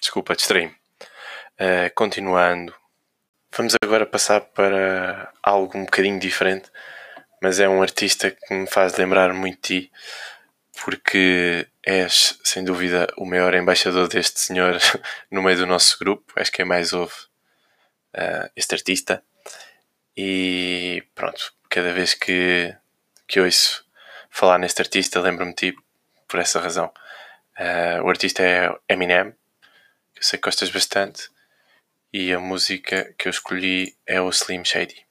desculpa, distraí-me. Uh, continuando, vamos agora passar para algo um bocadinho diferente, mas é um artista que me faz lembrar muito de ti, porque és sem dúvida o maior embaixador deste senhor no meio do nosso grupo, és quem mais ouve uh, este artista. E pronto, cada vez que, que ouço falar neste artista, lembro-me de ti por essa razão. Uh, o artista é Eminem, que eu sei que gostas bastante, e a música que eu escolhi é o Slim Shady.